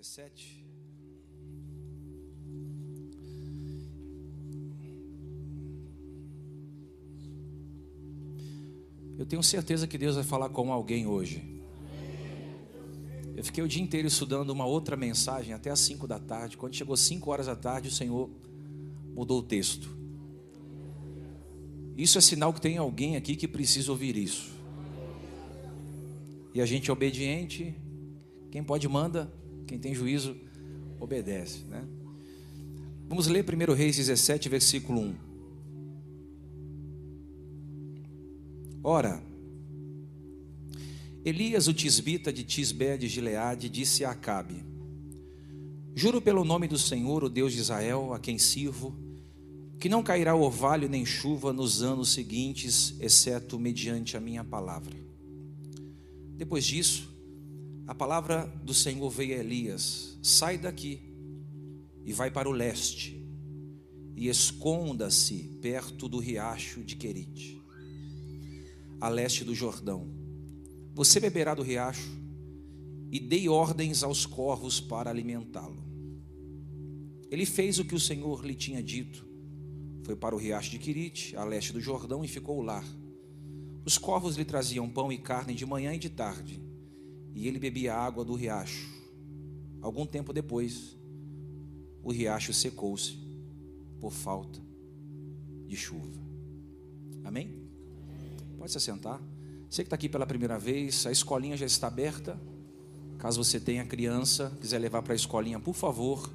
17. Eu tenho certeza que Deus vai falar com alguém hoje. Eu fiquei o dia inteiro estudando uma outra mensagem até as 5 da tarde. Quando chegou 5 horas da tarde, o Senhor mudou o texto. Isso é sinal que tem alguém aqui que precisa ouvir isso. E a gente é obediente. Quem pode manda, quem tem juízo obedece, né? Vamos ler 1 Reis 17, versículo 1. Ora, Elias, o tisbita de Tisbé de Gileade, disse a Acabe: Juro pelo nome do Senhor, o Deus de Israel, a quem sirvo, que não cairá orvalho nem chuva nos anos seguintes, exceto mediante a minha palavra. Depois disso, a palavra do Senhor veio a Elias: sai daqui e vai para o leste, e esconda-se perto do riacho de Querite, a leste do Jordão. Você beberá do riacho e dei ordens aos corvos para alimentá-lo. Ele fez o que o Senhor lhe tinha dito. Foi para o riacho de Quirite, a leste do Jordão, e ficou lá. Os corvos lhe traziam pão e carne de manhã e de tarde e ele bebia água do riacho. Algum tempo depois, o riacho secou-se por falta de chuva. Amém? Pode se assentar. Você que está aqui pela primeira vez, a escolinha já está aberta. Caso você tenha criança, quiser levar para a escolinha, por favor.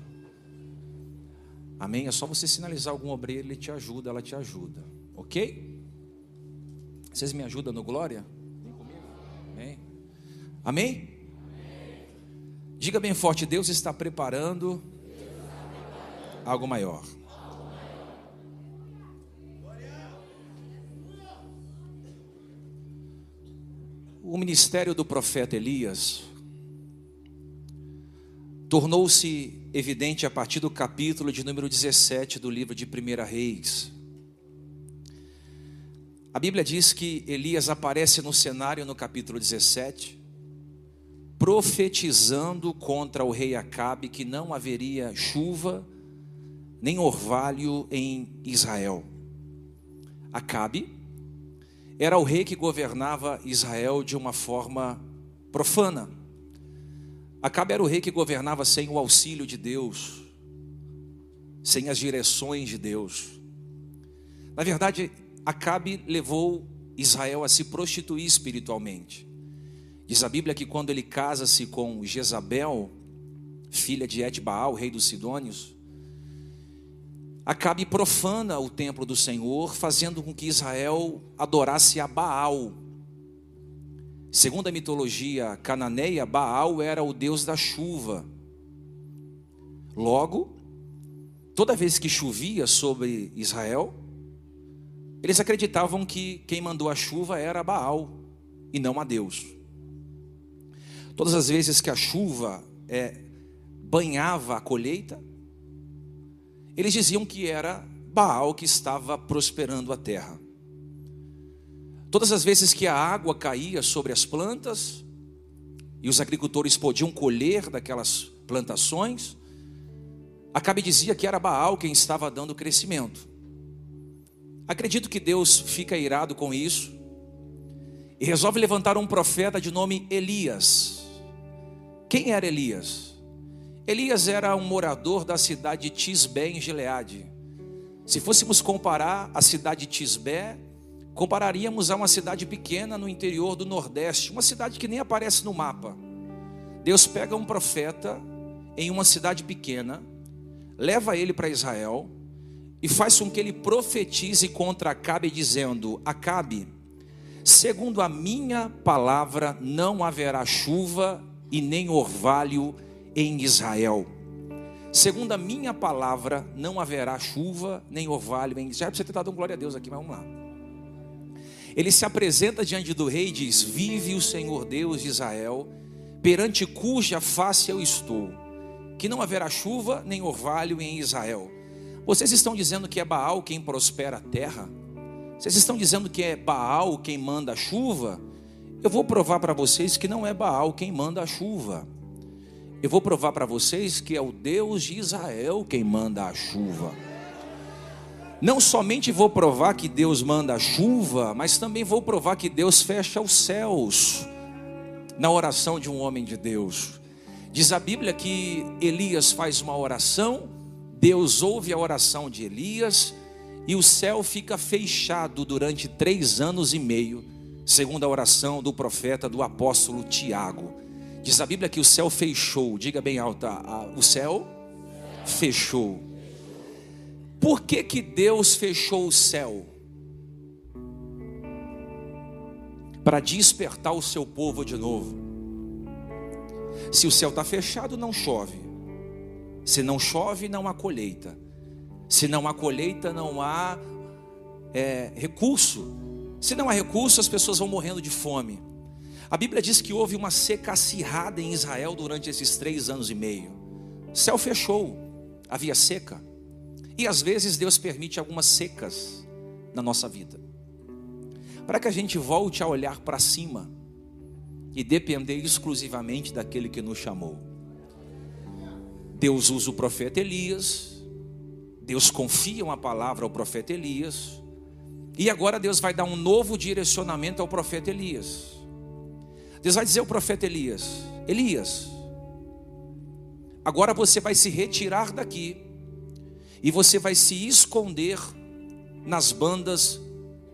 Amém? É só você sinalizar algum obreiro, ele te ajuda, ela te ajuda. Ok? Vocês me ajudam no glória? Amém? Diga bem forte: Deus está preparando algo maior. O ministério do profeta Elias tornou-se evidente a partir do capítulo de número 17 do livro de 1 Reis. A Bíblia diz que Elias aparece no cenário no capítulo 17 profetizando contra o rei Acabe que não haveria chuva nem orvalho em Israel. Acabe era o rei que governava Israel de uma forma profana. Acabe era o rei que governava sem o auxílio de Deus, sem as direções de Deus. Na verdade, Acabe levou Israel a se prostituir espiritualmente. Diz a Bíblia que quando ele casa-se com Jezabel, filha de Etbaal, rei dos Sidônios, Acabe profana o templo do Senhor, fazendo com que Israel adorasse a Baal. Segundo a mitologia cananeia, Baal era o deus da chuva. Logo, toda vez que chovia sobre Israel, eles acreditavam que quem mandou a chuva era Baal e não a Deus. Todas as vezes que a chuva é, banhava a colheita, eles diziam que era Baal que estava prosperando a terra. Todas as vezes que a água caía sobre as plantas, e os agricultores podiam colher daquelas plantações, Acabe dizia que era Baal quem estava dando crescimento. Acredito que Deus fica irado com isso e resolve levantar um profeta de nome Elias. Quem era Elias? Elias era um morador da cidade de Tisbé, em Gileade. Se fôssemos comparar a cidade de Tisbé, compararíamos a uma cidade pequena no interior do Nordeste, uma cidade que nem aparece no mapa. Deus pega um profeta em uma cidade pequena, leva ele para Israel e faz com que ele profetize contra Acabe, dizendo: Acabe, segundo a minha palavra, não haverá chuva e nem orvalho em Israel. Segundo a minha palavra, não haverá chuva nem orvalho em Israel. Você ter dado um glória a Deus aqui, mas vamos lá. Ele se apresenta diante do rei e diz: Vive o Senhor Deus de Israel, perante cuja face eu estou, que não haverá chuva nem orvalho em Israel. Vocês estão dizendo que é Baal quem prospera a terra? Vocês estão dizendo que é Baal quem manda a chuva? Eu vou provar para vocês que não é Baal quem manda a chuva. Eu vou provar para vocês que é o Deus de Israel quem manda a chuva. Não somente vou provar que Deus manda a chuva, mas também vou provar que Deus fecha os céus na oração de um homem de Deus. Diz a Bíblia que Elias faz uma oração, Deus ouve a oração de Elias e o céu fica fechado durante três anos e meio, segundo a oração do profeta, do apóstolo Tiago. Diz a Bíblia que o céu fechou, diga bem alta, o céu fechou. Por que, que Deus fechou o céu? Para despertar o seu povo de novo. Se o céu está fechado, não chove. Se não chove, não há colheita. Se não há colheita, não há é, recurso. Se não há recurso, as pessoas vão morrendo de fome. A Bíblia diz que houve uma seca acirrada em Israel durante esses três anos e meio. O céu fechou, havia seca. E às vezes Deus permite algumas secas na nossa vida, para que a gente volte a olhar para cima e depender exclusivamente daquele que nos chamou. Deus usa o profeta Elias, Deus confia uma palavra ao profeta Elias, e agora Deus vai dar um novo direcionamento ao profeta Elias. Deus vai dizer ao profeta Elias: Elias, agora você vai se retirar daqui e você vai se esconder nas bandas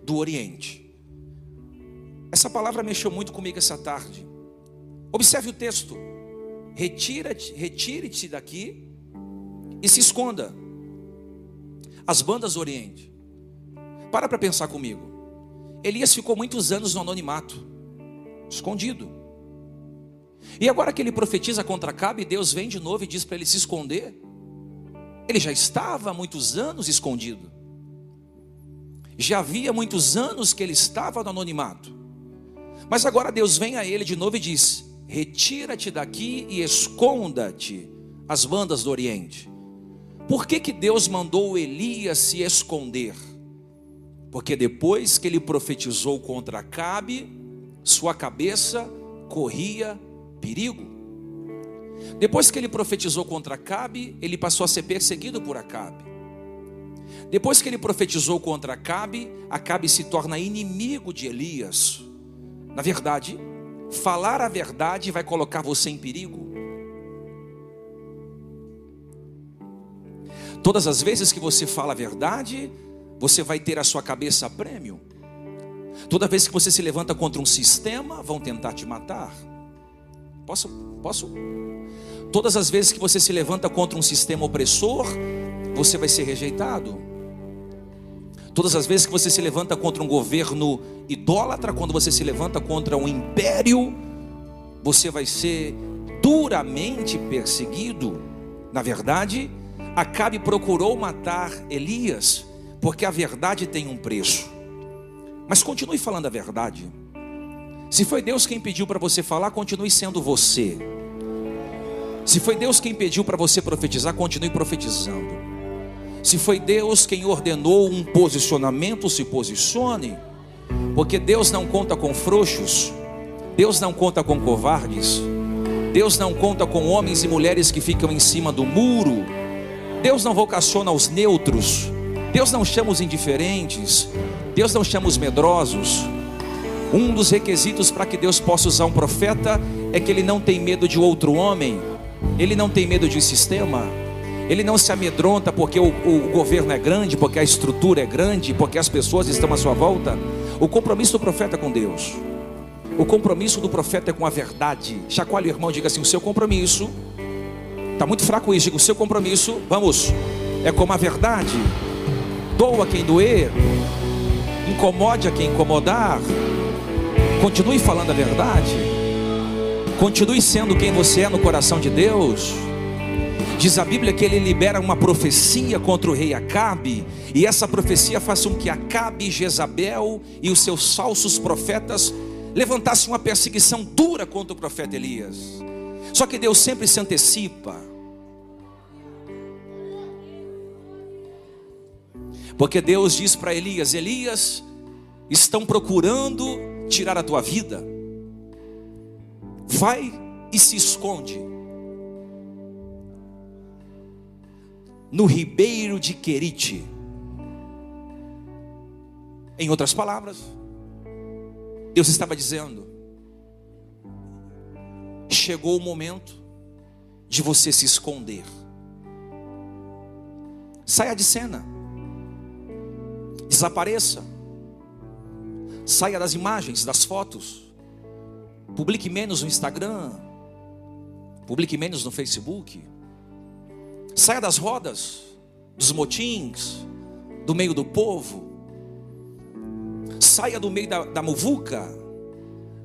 do Oriente. Essa palavra mexeu muito comigo essa tarde. Observe o texto. Retira-te, retire-te daqui e se esconda. As bandas do Oriente. Para para pensar comigo. Elias ficou muitos anos no anonimato escondido. E agora que ele profetiza contra Cabe, Deus vem de novo e diz para ele se esconder. Ele já estava há muitos anos escondido. Já havia muitos anos que ele estava no anonimato. Mas agora Deus vem a ele de novo e diz: Retira-te daqui e esconda-te as bandas do Oriente. Por que, que Deus mandou Elias se esconder? Porque depois que ele profetizou contra Cabe, sua cabeça corria perigo. Depois que ele profetizou contra Acabe, ele passou a ser perseguido por Acabe. Depois que ele profetizou contra Acabe, Acabe se torna inimigo de Elias. Na verdade, falar a verdade vai colocar você em perigo. Todas as vezes que você fala a verdade, você vai ter a sua cabeça a prêmio. Toda vez que você se levanta contra um sistema, vão tentar te matar. Posso? Posso? Todas as vezes que você se levanta contra um sistema opressor, você vai ser rejeitado. Todas as vezes que você se levanta contra um governo idólatra, quando você se levanta contra um império, você vai ser duramente perseguido. Na verdade, Acabe procurou matar Elias, porque a verdade tem um preço. Mas continue falando a verdade. Se foi Deus quem pediu para você falar, continue sendo você. Se foi Deus quem pediu para você profetizar, continue profetizando. Se foi Deus quem ordenou um posicionamento, se posicione. Porque Deus não conta com frouxos, Deus não conta com covardes, Deus não conta com homens e mulheres que ficam em cima do muro, Deus não vocaciona os neutros, Deus não chama os indiferentes, Deus não chama os medrosos. Um dos requisitos para que Deus possa usar um profeta é que ele não tem medo de outro homem, ele não tem medo de um sistema, ele não se amedronta porque o, o, governo é grande, porque a estrutura é grande, porque as pessoas estão à sua volta. O compromisso do profeta é com Deus, o compromisso do profeta é com a verdade. Chacoalhe o irmão, diga assim: o seu compromisso, está muito fraco isso, diga o seu compromisso, vamos, é com a verdade. Doa quem doer, incomode a quem incomodar, continue falando a verdade, continue sendo quem você é no coração de Deus. Diz a Bíblia que ele libera uma profecia contra o rei Acabe, e essa profecia faz com que Acabe, Jezabel e os seus falsos profetas levantassem uma perseguição dura contra o profeta Elias. Só que Deus sempre se antecipa. Porque Deus diz para Elias: Elias, estão procurando tirar a tua vida. Vai e se esconde. no ribeiro de Querite. Em outras palavras, Deus estava dizendo: chegou o momento de você se esconder. Saia de cena, desapareça, saia das imagens, das fotos, publique menos no Instagram, publique menos no Facebook, saia das rodas, dos motins, do meio do povo, saia do meio da, da muvuca,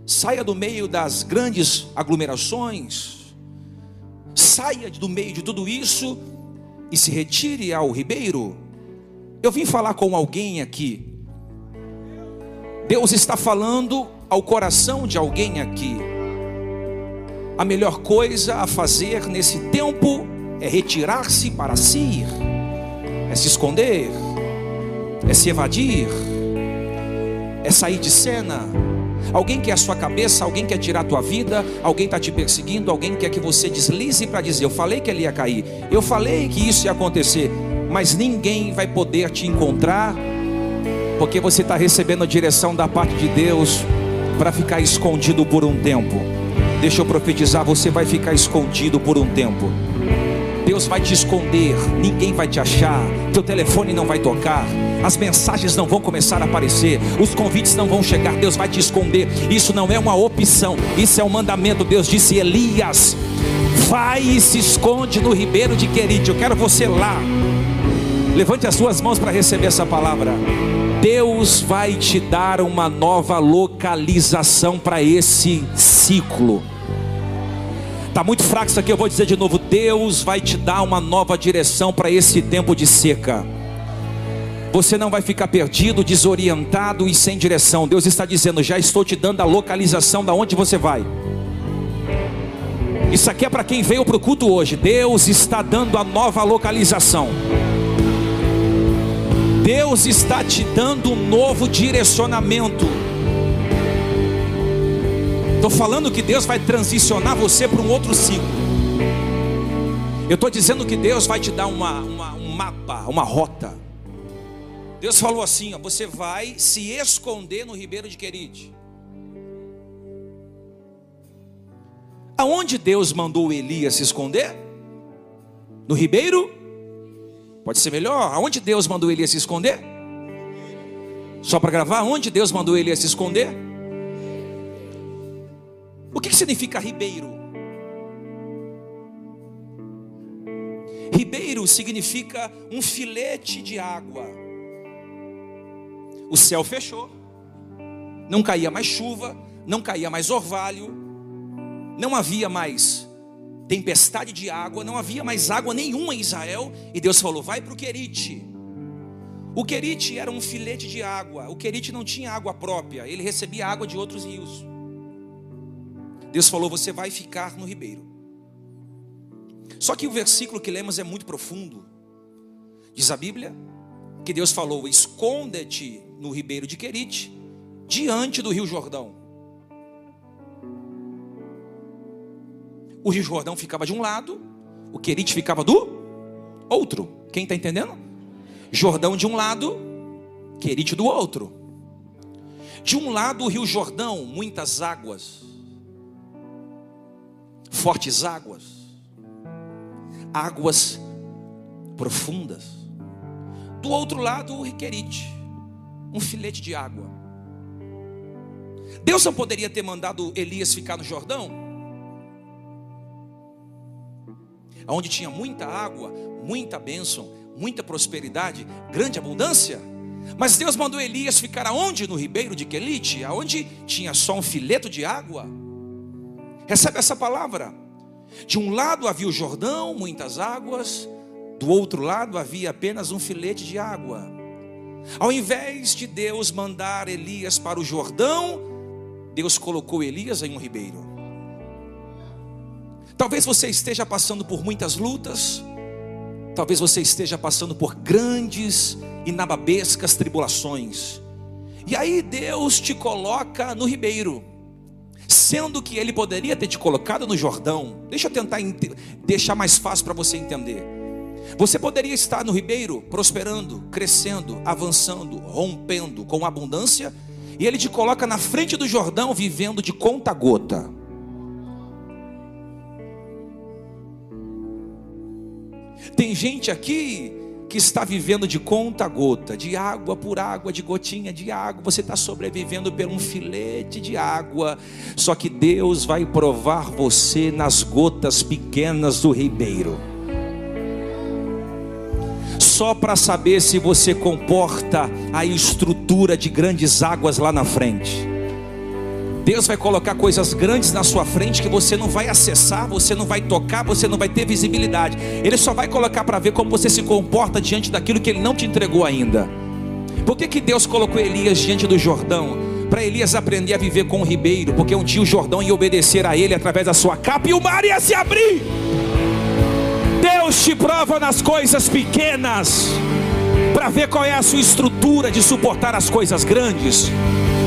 saia do meio das grandes aglomerações, saia do meio de tudo isso e se retire ao ribeiro. Eu vim falar com alguém aqui. Deus está falando ao coração de alguém aqui. A melhor coisa a fazer nesse tempo é retirar-se para si, é se esconder, é se evadir é sair de cena. Alguém quer a sua cabeça, alguém quer tirar a tua vida, alguém está te perseguindo, alguém quer que você deslize para dizer: Eu falei que ele ia cair, eu falei que isso ia acontecer, mas ninguém vai poder te encontrar, porque você está recebendo a direção da parte de Deus para ficar escondido por um tempo. Deixa eu profetizar: você vai ficar escondido por um tempo. Deus vai te esconder, ninguém vai te achar, teu telefone não vai tocar, as mensagens não vão começar a aparecer, os convites não vão chegar, Deus vai te esconder. Isso não é uma opção, isso é um mandamento. Deus disse: Elias, vai e se esconde no ribeiro de Querite. Eu quero você lá. Levante as suas mãos para receber essa palavra. Deus vai te dar uma nova localização para esse ciclo. Está muito fraco isso aqui, eu vou dizer de novo: Deus vai te dar uma nova direção para esse tempo de seca. Você não vai ficar perdido, desorientado e sem direção. Deus está dizendo: já estou te dando a localização da onde você vai. Isso aqui é para quem veio para o culto hoje. Deus está dando a nova localização. Deus está te dando um novo direcionamento. Estou falando que Deus vai transicionar você para um outro ciclo. Eu estou dizendo que Deus vai te dar uma, uma, um mapa, uma rota. Deus falou assim: ó, você vai se esconder no ribeiro de Querite. Aonde Deus mandou Elias se esconder? No ribeiro? Pode ser melhor. Aonde Deus mandou Elias se esconder? Só para gravar, aonde Deus mandou Elias se esconder? O que, significa ribeiro? Ribeiro significa um filete de água. O céu fechou, não caía mais chuva, não caía mais orvalho, não havia mais tempestade de água, não havia mais água nenhuma em Israel, e Deus falou: vai para o Querite. O Querite era um filete de água, o Querite não tinha água própria, ele recebia água de outros rios. Deus falou: Você vai ficar no ribeiro. Só que o versículo que lemos é muito profundo. Diz a Bíblia que Deus falou: Esconde-te no ribeiro de Querite, diante do rio Jordão. O rio Jordão ficava de um lado, o Querite ficava do outro. Quem está entendendo? Jordão de um lado, Querite do outro. De um lado o rio Jordão, muitas águas fortes águas, águas profundas. Do outro lado, o riquerite, um filete de água. Deus não poderia ter mandado Elias ficar no Jordão? Onde tinha muita água, muita bênção, muita prosperidade, grande abundância. Mas Deus mandou Elias ficar aonde? No ribeiro de Quelite, aonde tinha só um fileto de água. Recebe essa palavra. De um lado havia o Jordão, muitas águas, do outro lado havia apenas um filete de água. Ao invés de Deus mandar Elias para o Jordão, Deus colocou Elias em um ribeiro. Talvez você esteja passando por muitas lutas, talvez você esteja passando por grandes e nababescas tribulações, e aí Deus te coloca no ribeiro sendo que ele poderia ter te colocado no Jordão. Deixa eu tentar deixar mais fácil para você entender. Você poderia estar no ribeiro, prosperando, crescendo, avançando, rompendo com abundância, e ele te coloca na frente do Jordão, vivendo de conta Tem gente aqui que está vivendo de conta gota, de água por água, de gotinha de água, você está sobrevivendo por um filete de água, só que Deus vai provar você nas gotas pequenas do ribeiro. Só para saber se você comporta a estrutura de grandes águas lá na frente. Deus vai colocar coisas grandes na sua frente que você não vai acessar, você não vai tocar, você não vai ter visibilidade. Ele só vai colocar para ver como você se comporta diante daquilo que ele não te entregou ainda. Por que, que Deus colocou Elias diante do Jordão? Para Elias aprender a viver com o ribeiro, porque um dia o Jordão ia obedecer a ele através da sua capa e o mar ia se abrir. Deus te prova nas coisas pequenas, para ver qual é a sua estrutura de suportar as coisas grandes.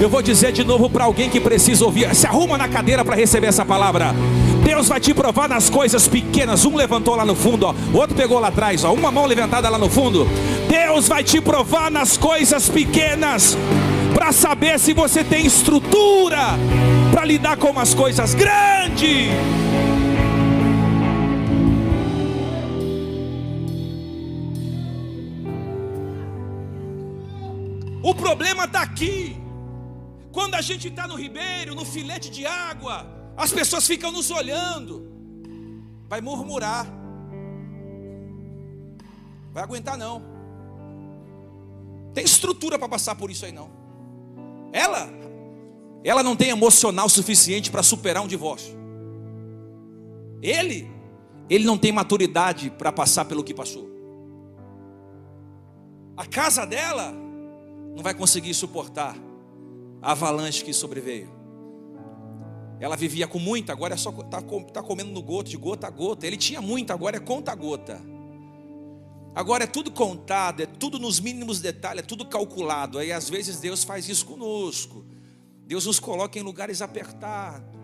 Eu vou dizer de novo para alguém que precisa ouvir, se arruma na cadeira para receber essa palavra. Deus vai te provar nas coisas pequenas. Um levantou lá no fundo, ó. o outro pegou lá atrás, ó. uma mão levantada lá no fundo. Deus vai te provar nas coisas pequenas para saber se você tem estrutura para lidar com as coisas grandes. O problema está aqui. Quando a gente está no ribeiro, no filete de água, as pessoas ficam nos olhando. Vai murmurar. Vai aguentar não. Tem estrutura para passar por isso aí não. Ela, ela não tem emocional suficiente para superar um divórcio. Ele, ele não tem maturidade para passar pelo que passou. A casa dela não vai conseguir suportar a avalanche que sobreveio. Ela vivia com muita, agora é só está tá comendo no goto, de gota a gota. Ele tinha muita, agora é conta a gota. Agora é tudo contado, é tudo nos mínimos detalhes, é tudo calculado. Aí às vezes Deus faz isso conosco. Deus nos coloca em lugares apertados,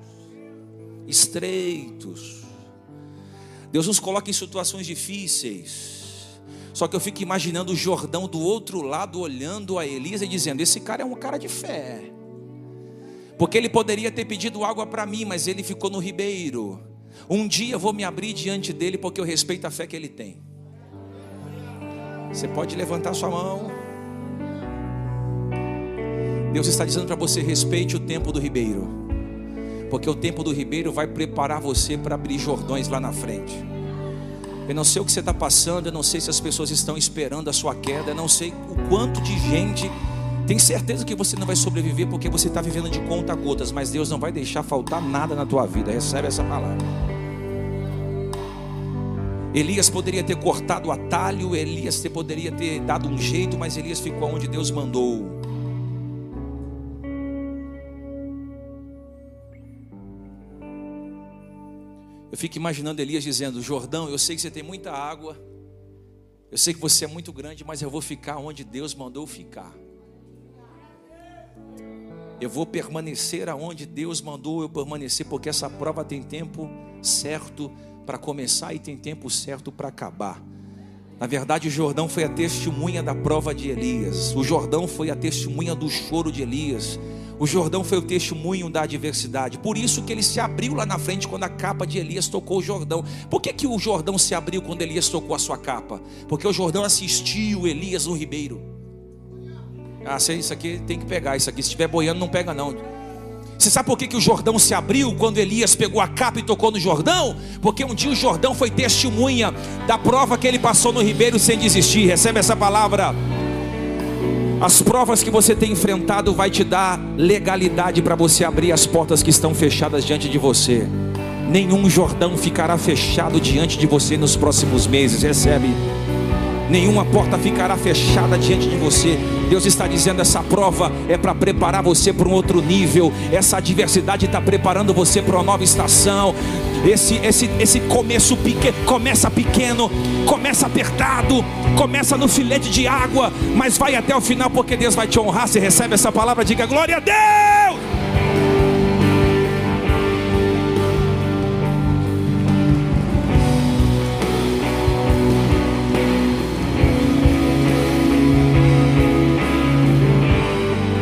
estreitos. Deus nos coloca em situações difíceis. Só que eu fico imaginando o Jordão do outro lado olhando a Elisa e dizendo: Esse cara é um cara de fé. Porque ele poderia ter pedido água para mim, mas ele ficou no ribeiro. Um dia eu vou me abrir diante dele porque eu respeito a fé que ele tem. Você pode levantar sua mão. Deus está dizendo para você: respeite o tempo do ribeiro, porque o tempo do ribeiro vai preparar você para abrir jordões lá na frente. Eu não sei o que você está passando, eu não sei se as pessoas estão esperando a sua queda, eu não sei o quanto de gente tem certeza que você não vai sobreviver porque você está vivendo de conta gotas, mas Deus não vai deixar faltar nada na tua vida. Recebe essa palavra. Elias poderia ter cortado o atalho, Elias poderia ter dado um jeito, mas Elias ficou onde Deus mandou. Eu fico imaginando Elias dizendo: Jordão, eu sei que você tem muita água, eu sei que você é muito grande, mas eu vou ficar onde Deus mandou ficar. Eu vou permanecer aonde Deus mandou eu permanecer, porque essa prova tem tempo certo para começar e tem tempo certo para acabar. Na verdade, o Jordão foi a testemunha da prova de Elias. O Jordão foi a testemunha do choro de Elias. O Jordão foi o testemunho da adversidade. Por isso que ele se abriu lá na frente quando a capa de Elias tocou o Jordão. Por que, que o Jordão se abriu quando Elias tocou a sua capa? Porque o Jordão assistiu Elias no ribeiro. Ah, isso aqui tem que pegar. Isso aqui, se estiver boiando, não pega não. Você sabe por que, que o Jordão se abriu quando Elias pegou a capa e tocou no Jordão? Porque um dia o Jordão foi testemunha da prova que ele passou no ribeiro sem desistir. Recebe essa palavra. As provas que você tem enfrentado vai te dar legalidade para você abrir as portas que estão fechadas diante de você. Nenhum Jordão ficará fechado diante de você nos próximos meses. Recebe. Nenhuma porta ficará fechada diante de você. Deus está dizendo: essa prova é para preparar você para um outro nível. Essa adversidade está preparando você para uma nova estação. Esse, esse, esse começo pequeno, começa pequeno, começa apertado, começa no filete de água, mas vai até o final porque Deus vai te honrar. Você recebe essa palavra, diga glória a Deus.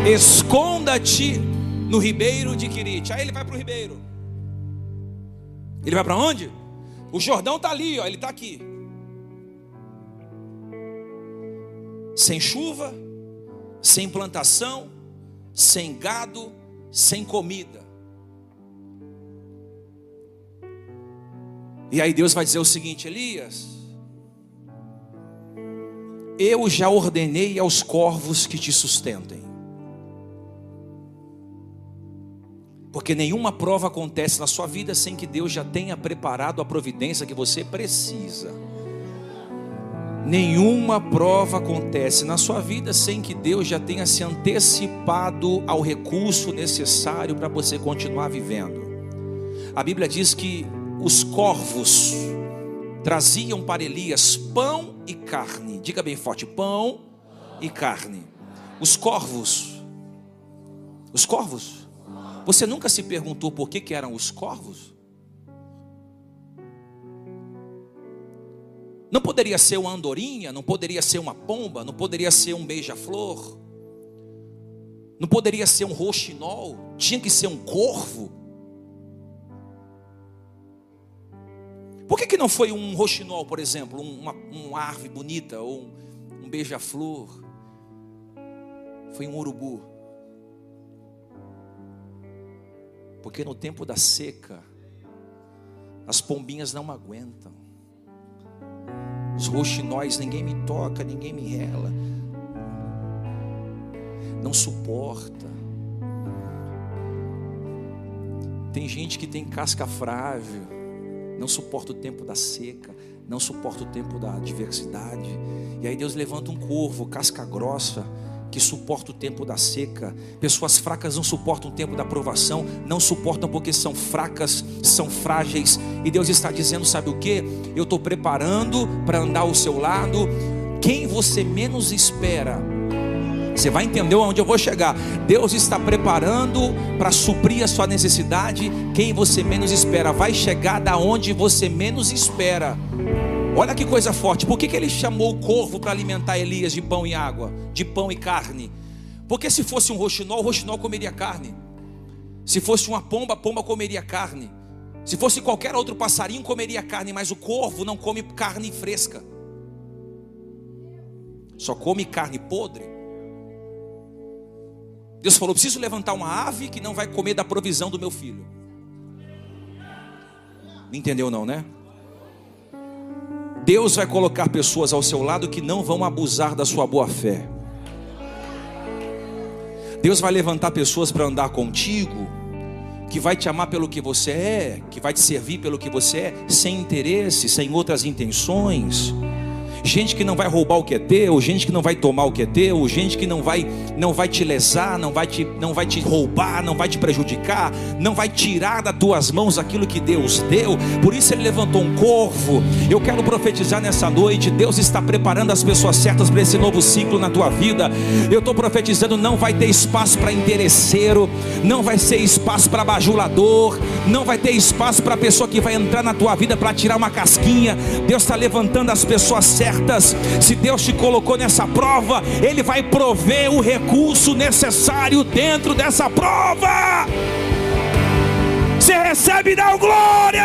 Esconda-te no ribeiro de Quirite. Aí ele vai para o ribeiro. Ele vai para onde? O Jordão está ali, ó, ele está aqui. Sem chuva, sem plantação, sem gado, sem comida. E aí Deus vai dizer o seguinte: Elias, eu já ordenei aos corvos que te sustentem. Porque nenhuma prova acontece na sua vida sem que Deus já tenha preparado a providência que você precisa. Nenhuma prova acontece na sua vida sem que Deus já tenha se antecipado ao recurso necessário para você continuar vivendo. A Bíblia diz que os corvos traziam para Elias pão e carne. Diga bem forte: pão e carne. Os corvos, os corvos. Você nunca se perguntou por que, que eram os corvos? Não poderia ser uma andorinha, não poderia ser uma pomba, não poderia ser um beija-flor, não poderia ser um roxinol, tinha que ser um corvo. Por que, que não foi um roxinol, por exemplo, uma, uma árvore bonita, ou um, um beija-flor? Foi um urubu. Porque no tempo da seca, as pombinhas não aguentam. Os roxinóis, ninguém me toca, ninguém me rela. Não suporta. Tem gente que tem casca frágil, não suporta o tempo da seca, não suporta o tempo da adversidade. E aí Deus levanta um corvo, casca grossa, que suporta o tempo da seca. Pessoas fracas não suportam o tempo da provação, não suportam porque são fracas, são frágeis. E Deus está dizendo: sabe o que? Eu estou preparando para andar ao seu lado. Quem você menos espera, você vai entender onde eu vou chegar. Deus está preparando para suprir a sua necessidade. Quem você menos espera vai chegar da onde você menos espera. Olha que coisa forte. Por que, que ele chamou o corvo para alimentar Elias de pão e água, de pão e carne? Porque se fosse um roxinol, o roxinol comeria carne. Se fosse uma pomba, a pomba comeria carne. Se fosse qualquer outro passarinho, comeria carne, mas o corvo não come carne fresca. Só come carne podre. Deus falou: preciso levantar uma ave que não vai comer da provisão do meu filho. Entendeu, não, né? Deus vai colocar pessoas ao seu lado que não vão abusar da sua boa fé. Deus vai levantar pessoas para andar contigo, que vai te amar pelo que você é, que vai te servir pelo que você é, sem interesse, sem outras intenções gente que não vai roubar o que é teu, gente que não vai tomar o que é teu, gente que não vai não vai te lesar, não vai te não vai te roubar, não vai te prejudicar, não vai tirar das tuas mãos aquilo que Deus deu. Por isso ele levantou um corvo. Eu quero profetizar nessa noite, Deus está preparando as pessoas certas para esse novo ciclo na tua vida. Eu estou profetizando, não vai ter espaço para interesseiro, não vai ser espaço para bajulador, não vai ter espaço para pessoa que vai entrar na tua vida para tirar uma casquinha. Deus está levantando as pessoas certas certas. Se Deus te colocou nessa prova, Ele vai prover o recurso necessário dentro dessa prova. Você recebe e dá glória.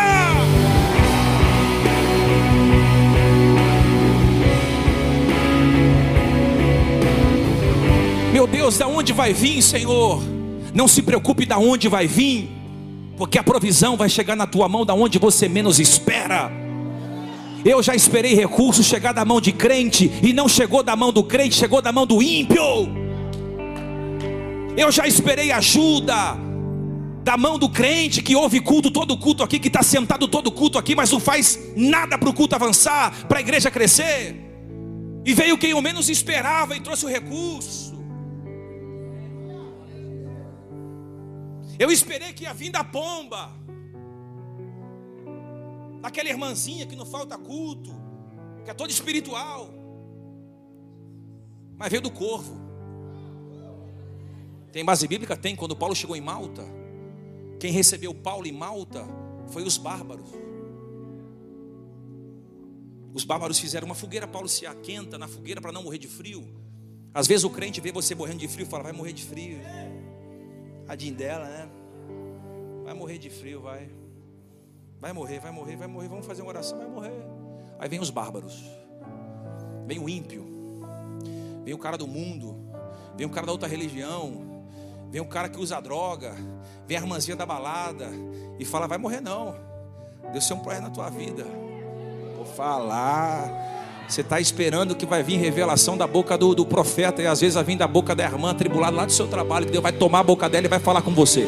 Meu Deus, da onde vai vir, Senhor? Não se preocupe da onde vai vir, porque a provisão vai chegar na tua mão da onde você menos espera. Eu já esperei recursos chegar da mão de crente e não chegou da mão do crente, chegou da mão do ímpio. Eu já esperei ajuda da mão do crente que ouve culto todo culto aqui, que está sentado todo culto aqui, mas não faz nada para o culto avançar, para a igreja crescer. E veio quem eu menos esperava e trouxe o recurso. Eu esperei que ia vir da pomba daquela irmãzinha que não falta culto, que é toda espiritual, mas veio do corvo. Tem base bíblica? Tem. Quando Paulo chegou em Malta, quem recebeu Paulo em Malta foi os bárbaros. Os bárbaros fizeram uma fogueira, Paulo se aquenta na fogueira para não morrer de frio. Às vezes o crente vê você morrendo de frio e fala, vai morrer de frio. Tadinho dela, né? Vai morrer de frio, vai. Vai morrer, vai morrer, vai morrer. Vamos fazer uma oração, vai morrer. Aí vem os bárbaros. Vem o ímpio. Vem o cara do mundo. Vem o cara da outra religião. Vem o cara que usa droga. Vem a irmãzinha da balada. E fala, vai morrer não. Deus tem um projeto na tua vida. Vou falar. Você está esperando que vai vir revelação da boca do, do, profeta, e às vezes vai vir da boca da irmã tribulada lá do seu trabalho, que Deus vai tomar a boca dela e vai falar com você.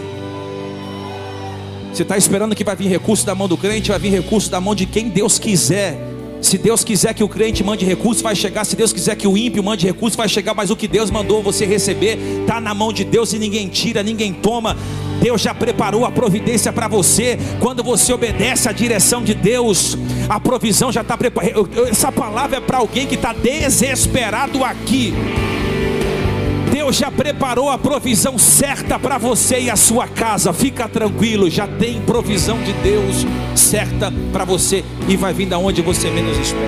Você está esperando que vai vir recurso da mão do crente, vai vir recurso da mão de quem Deus quiser. Se Deus quiser que o crente mande recurso, vai chegar. Se Deus quiser que o ímpio mande recurso, vai chegar. Mas o que Deus mandou você receber, está na mão de Deus e ninguém tira, ninguém toma. Deus já preparou a providência para você. Quando você obedece à direção de Deus, a provisão já está preparada. Essa palavra é para alguém que está desesperado aqui. Deus já preparou a provisão certa para você e a sua casa. Fica tranquilo, já tem provisão de Deus certa para você e vai vir da onde você menos espera.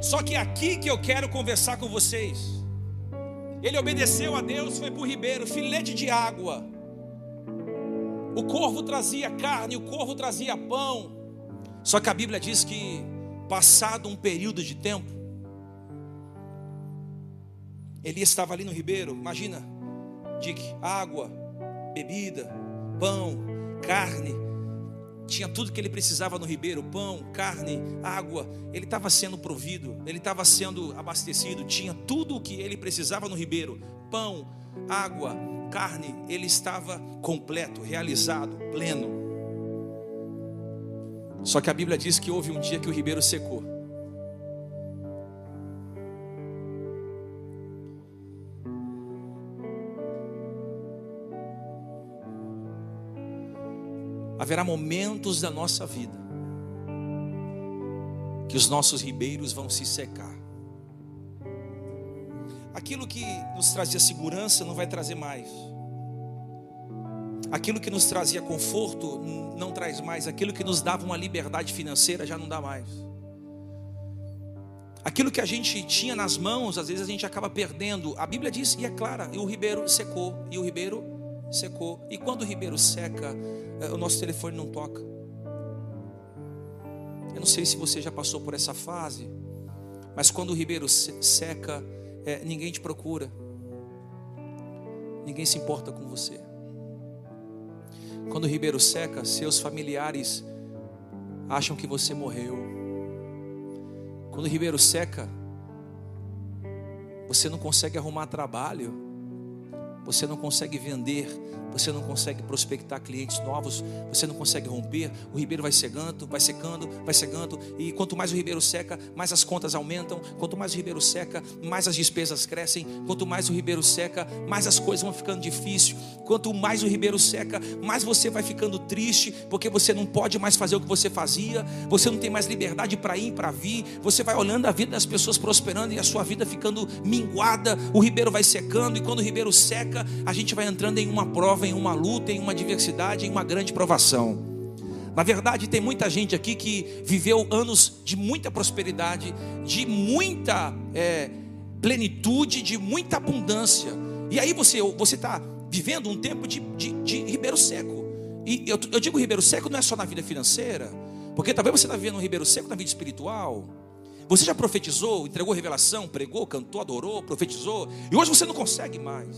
Só que é aqui que eu quero conversar com vocês. Ele obedeceu a Deus, foi para o ribeiro, filete de água. O corvo trazia carne, o corvo trazia pão. Só que a Bíblia diz que, passado um período de tempo, ele estava ali no ribeiro. Imagina, Dick, água, bebida, pão, carne tinha tudo que ele precisava no ribeiro: pão, carne, água. Ele estava sendo provido, ele estava sendo abastecido. Tinha tudo o que ele precisava no ribeiro: pão, água, carne. Ele estava completo, realizado, pleno. Só que a Bíblia diz que houve um dia que o ribeiro secou. haverá momentos da nossa vida que os nossos ribeiros vão se secar. Aquilo que nos trazia segurança não vai trazer mais. Aquilo que nos trazia conforto não traz mais. Aquilo que nos dava uma liberdade financeira já não dá mais. Aquilo que a gente tinha nas mãos, às vezes a gente acaba perdendo. A Bíblia diz, e é clara, e o ribeiro secou, e o ribeiro secou. E quando o ribeiro seca, é, o nosso telefone não toca. Eu não sei se você já passou por essa fase, mas quando o ribeiro seca, é, ninguém te procura, ninguém se importa com você. Quando o ribeiro seca, seus familiares acham que você morreu. Quando o ribeiro seca, você não consegue arrumar trabalho, você não consegue vender, você não consegue prospectar clientes novos, você não consegue romper, o ribeiro vai secando, vai secando, vai secando, e quanto mais o ribeiro seca, mais as contas aumentam, quanto mais o ribeiro seca, mais as despesas crescem, quanto mais o ribeiro seca, mais as coisas vão ficando difíceis, quanto mais o ribeiro seca, mais você vai ficando triste, porque você não pode mais fazer o que você fazia, você não tem mais liberdade para ir, para vir, você vai olhando a vida das pessoas prosperando e a sua vida ficando minguada, o ribeiro vai secando, e quando o ribeiro seca, a gente vai entrando em uma prova em uma luta, em uma diversidade, em uma grande provação. Na verdade, tem muita gente aqui que viveu anos de muita prosperidade, de muita é, plenitude, de muita abundância. E aí você você está vivendo um tempo de, de, de ribeiro seco. E eu, eu digo ribeiro seco não é só na vida financeira, porque talvez você está vivendo um ribeiro seco na vida espiritual. Você já profetizou, entregou revelação, pregou, cantou, adorou, profetizou, e hoje você não consegue mais.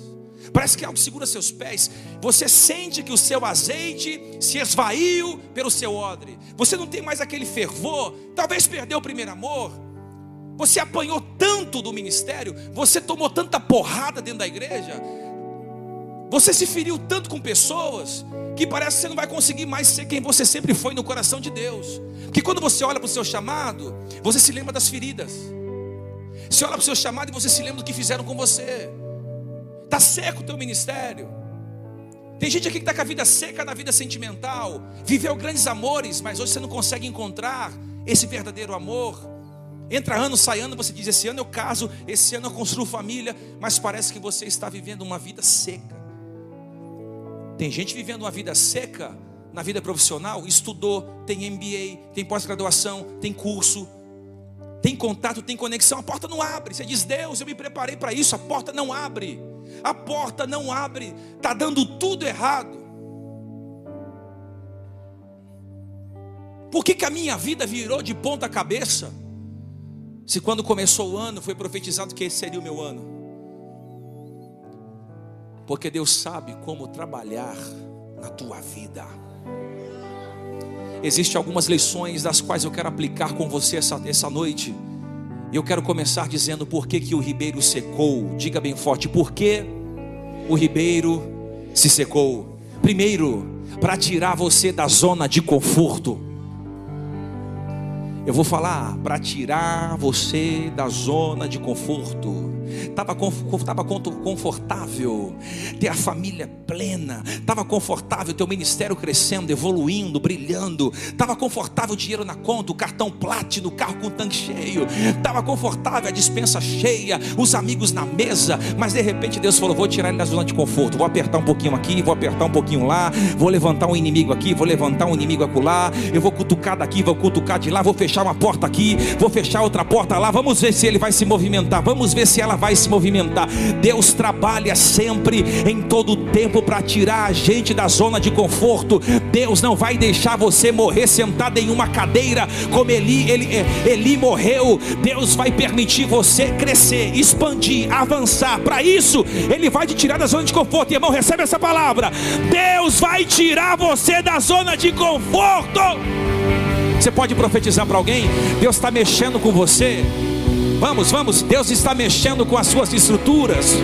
Parece que algo segura seus pés. Você sente que o seu azeite se esvaiu pelo seu odre. Você não tem mais aquele fervor. Talvez perdeu o primeiro amor. Você apanhou tanto do ministério. Você tomou tanta porrada dentro da igreja. Você se feriu tanto com pessoas que parece que você não vai conseguir mais ser quem você sempre foi no coração de Deus. Porque quando você olha para o seu chamado, você se lembra das feridas. Você olha para o seu chamado e você se lembra do que fizeram com você. Está seco o teu ministério. Tem gente aqui que está com a vida seca na vida sentimental. Viveu grandes amores, mas hoje você não consegue encontrar esse verdadeiro amor. Entra ano, sai ano, você diz: esse ano eu caso, esse ano eu construo família, mas parece que você está vivendo uma vida seca. Tem gente vivendo uma vida seca na vida profissional, estudou, tem MBA, tem pós-graduação, tem curso, tem contato, tem conexão, a porta não abre. Você diz, Deus, eu me preparei para isso, a porta não abre. A porta não abre, está dando tudo errado. Por que, que a minha vida virou de ponta cabeça? Se quando começou o ano foi profetizado que esse seria o meu ano. Porque Deus sabe como trabalhar na tua vida. Existem algumas lições das quais eu quero aplicar com você essa, essa noite. E eu quero começar dizendo por que, que o ribeiro secou. Diga bem forte, por que o ribeiro se secou? Primeiro, para tirar você da zona de conforto. Eu vou falar para tirar você da zona de conforto estava tava confortável, ter a família plena, estava confortável ter o ministério crescendo, evoluindo, brilhando, estava confortável o dinheiro na conta, o cartão platino, o carro com o tanque cheio, estava confortável a dispensa cheia, os amigos na mesa, mas de repente Deus falou: vou tirar ele da zona de conforto, vou apertar um pouquinho aqui, vou apertar um pouquinho lá, vou levantar um inimigo aqui, vou levantar um inimigo acolá, eu vou cutucar daqui, vou cutucar de lá, vou fechar uma porta aqui, vou fechar outra porta lá, vamos ver se ele vai se movimentar, vamos ver se ela vai se movimentar. Deus trabalha sempre, em todo tempo, para tirar a gente da zona de conforto. Deus não vai deixar você morrer sentado em uma cadeira, como Eli, Eli, eh, morreu. Deus vai permitir você crescer, expandir, avançar. Para isso, Ele vai te tirar da zona de conforto. Irmão, recebe essa palavra. Deus vai tirar você da zona de conforto. Você pode profetizar para alguém? Deus está mexendo com você. Vamos, vamos. Deus está mexendo com as suas estruturas.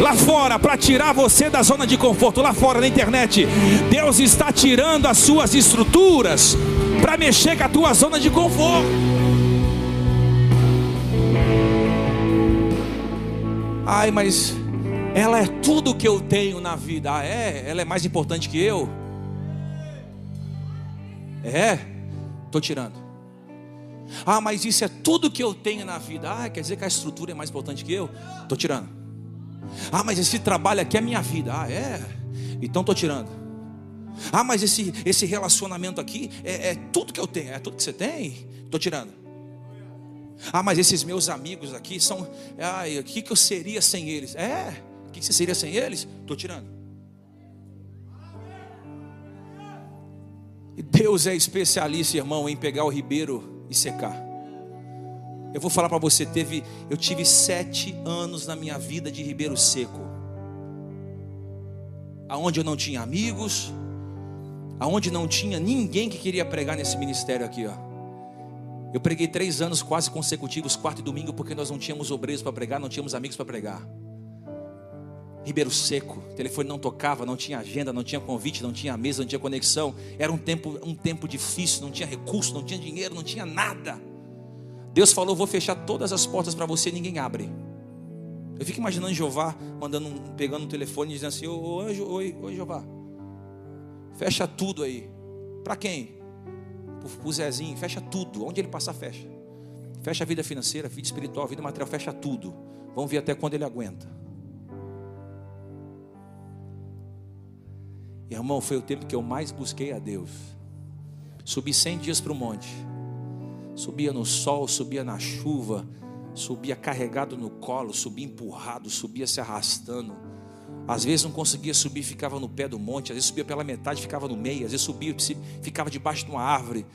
Lá fora, para tirar você da zona de conforto. Lá fora na internet. Deus está tirando as suas estruturas. Para mexer com a tua zona de conforto. Ai, mas ela é tudo que eu tenho na vida. Ah, é? Ela é mais importante que eu? É? Estou tirando. Ah, mas isso é tudo que eu tenho na vida. Ah, quer dizer que a estrutura é mais importante que eu? Estou tirando. Ah, mas esse trabalho aqui é minha vida. Ah, é? Então estou tirando. Ah, mas esse, esse relacionamento aqui é, é tudo que eu tenho. É tudo que você tem? Estou tirando. Ah, mas esses meus amigos aqui são. Ah, o que, que eu seria sem eles? É? O que, que você seria sem eles? Estou tirando. E Deus é especialista, irmão, em pegar o ribeiro e secar. Eu vou falar para você, teve, eu tive sete anos na minha vida de Ribeiro Seco, aonde eu não tinha amigos, aonde não tinha ninguém que queria pregar nesse ministério aqui, ó. Eu preguei três anos quase consecutivos, quarto e domingo, porque nós não tínhamos obreiros para pregar, não tínhamos amigos para pregar. Ribeiro Seco, o telefone não tocava, não tinha agenda, não tinha convite, não tinha mesa, não tinha conexão. Era um tempo, um tempo difícil, não tinha recurso, não tinha dinheiro, não tinha nada. Deus falou: "Vou fechar todas as portas para você, ninguém abre". Eu fico imaginando Jeová mandando, pegando um telefone e dizendo assim: "Ô anjo, oi, oi Jeová. Fecha tudo aí. Para quem? Para o Zezinho, fecha tudo. Onde ele passar, fecha. Fecha a vida financeira, vida espiritual, vida material, fecha tudo. Vamos ver até quando ele aguenta. Irmão, foi o tempo que eu mais busquei a Deus. Subi 100 dias para o monte. Subia no sol, subia na chuva, subia carregado no colo, subia empurrado, subia se arrastando. Às vezes não conseguia subir, ficava no pé do monte, às vezes subia pela metade, ficava no meio, às vezes subia, ficava debaixo de uma árvore.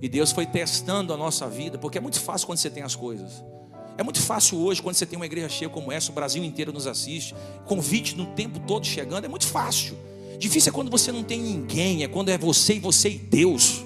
E Deus foi testando a nossa vida, porque é muito fácil quando você tem as coisas. É muito fácil hoje, quando você tem uma igreja cheia como essa, o Brasil inteiro nos assiste, convite no tempo todo chegando, é muito fácil. Difícil é quando você não tem ninguém, é quando é você e você e Deus.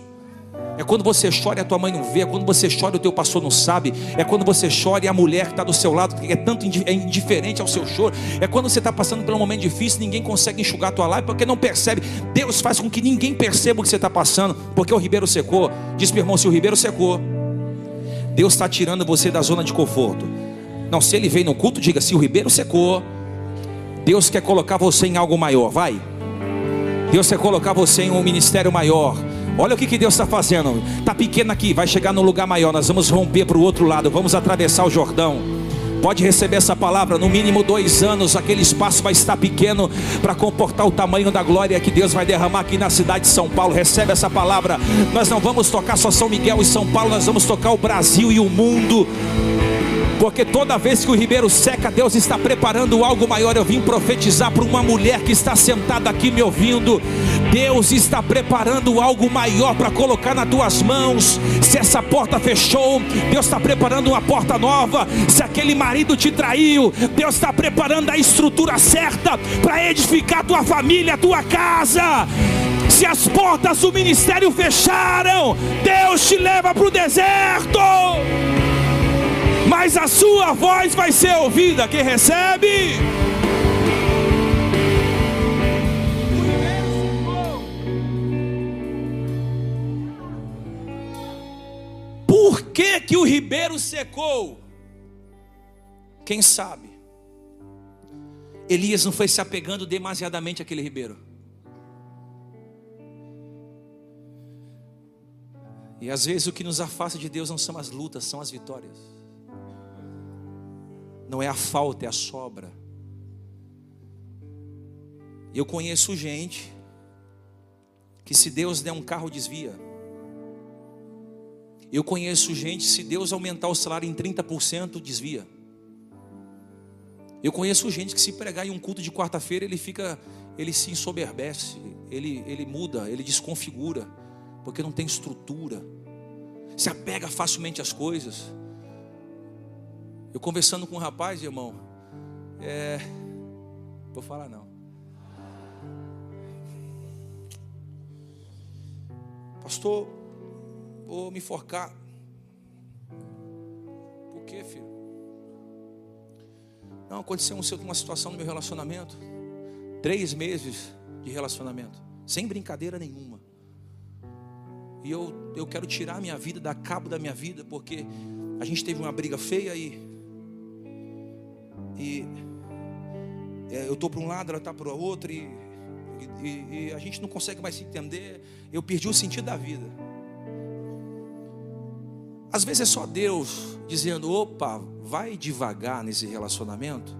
É quando você chora e a tua mãe não vê, é quando você chora e o teu pastor não sabe, é quando você chora e a mulher que está do seu lado é tanto é indiferente ao seu choro, é quando você está passando por um momento difícil, ninguém consegue enxugar a tua lágrima porque não percebe. Deus faz com que ninguém perceba o que você está passando, porque o ribeiro secou. Diz para irmão: se o ribeiro secou, Deus está tirando você da zona de conforto. Não, se ele vem no culto, diga: se o ribeiro secou, Deus quer colocar você em algo maior. Vai. Deus quer colocar você em um ministério maior. Olha o que, que Deus está fazendo. Está pequeno aqui, vai chegar no lugar maior. Nós vamos romper para o outro lado, vamos atravessar o Jordão. Pode receber essa palavra, no mínimo dois anos, aquele espaço vai estar pequeno para comportar o tamanho da glória que Deus vai derramar aqui na cidade de São Paulo. Recebe essa palavra. Nós não vamos tocar só São Miguel e São Paulo, nós vamos tocar o Brasil e o mundo. Porque toda vez que o ribeiro seca, Deus está preparando algo maior. Eu vim profetizar para uma mulher que está sentada aqui me ouvindo. Deus está preparando algo maior para colocar nas tuas mãos. Se essa porta fechou, Deus está preparando uma porta nova. Se aquele marido te traiu, Deus está preparando a estrutura certa para edificar tua família, tua casa. Se as portas do ministério fecharam, Deus te leva para o deserto mas a sua voz vai ser ouvida. Quem recebe? Por que, que o ribeiro secou? Quem sabe? Elias não foi se apegando demasiadamente àquele ribeiro. E às vezes o que nos afasta de Deus não são as lutas, são as vitórias. Não é a falta, é a sobra. Eu conheço gente que se Deus der um carro desvia. Eu conheço gente, se Deus aumentar o salário em 30%, desvia. Eu conheço gente que se pregar em um culto de quarta-feira, ele fica, ele se ensoberbece, ele, ele muda, ele desconfigura, porque não tem estrutura, se apega facilmente às coisas. Eu conversando com um rapaz, irmão, é. Vou falar não. Pastor, vou me enforcar. Por quê, filho? Não, aconteceu uma situação no meu relacionamento. Três meses de relacionamento. Sem brincadeira nenhuma. E eu, eu quero tirar minha vida, dar cabo da minha vida, porque a gente teve uma briga feia e e é, eu estou para um lado, ela está para o outro, e, e, e a gente não consegue mais se entender. Eu perdi o sentido da vida. Às vezes é só Deus dizendo: opa, vai devagar nesse relacionamento,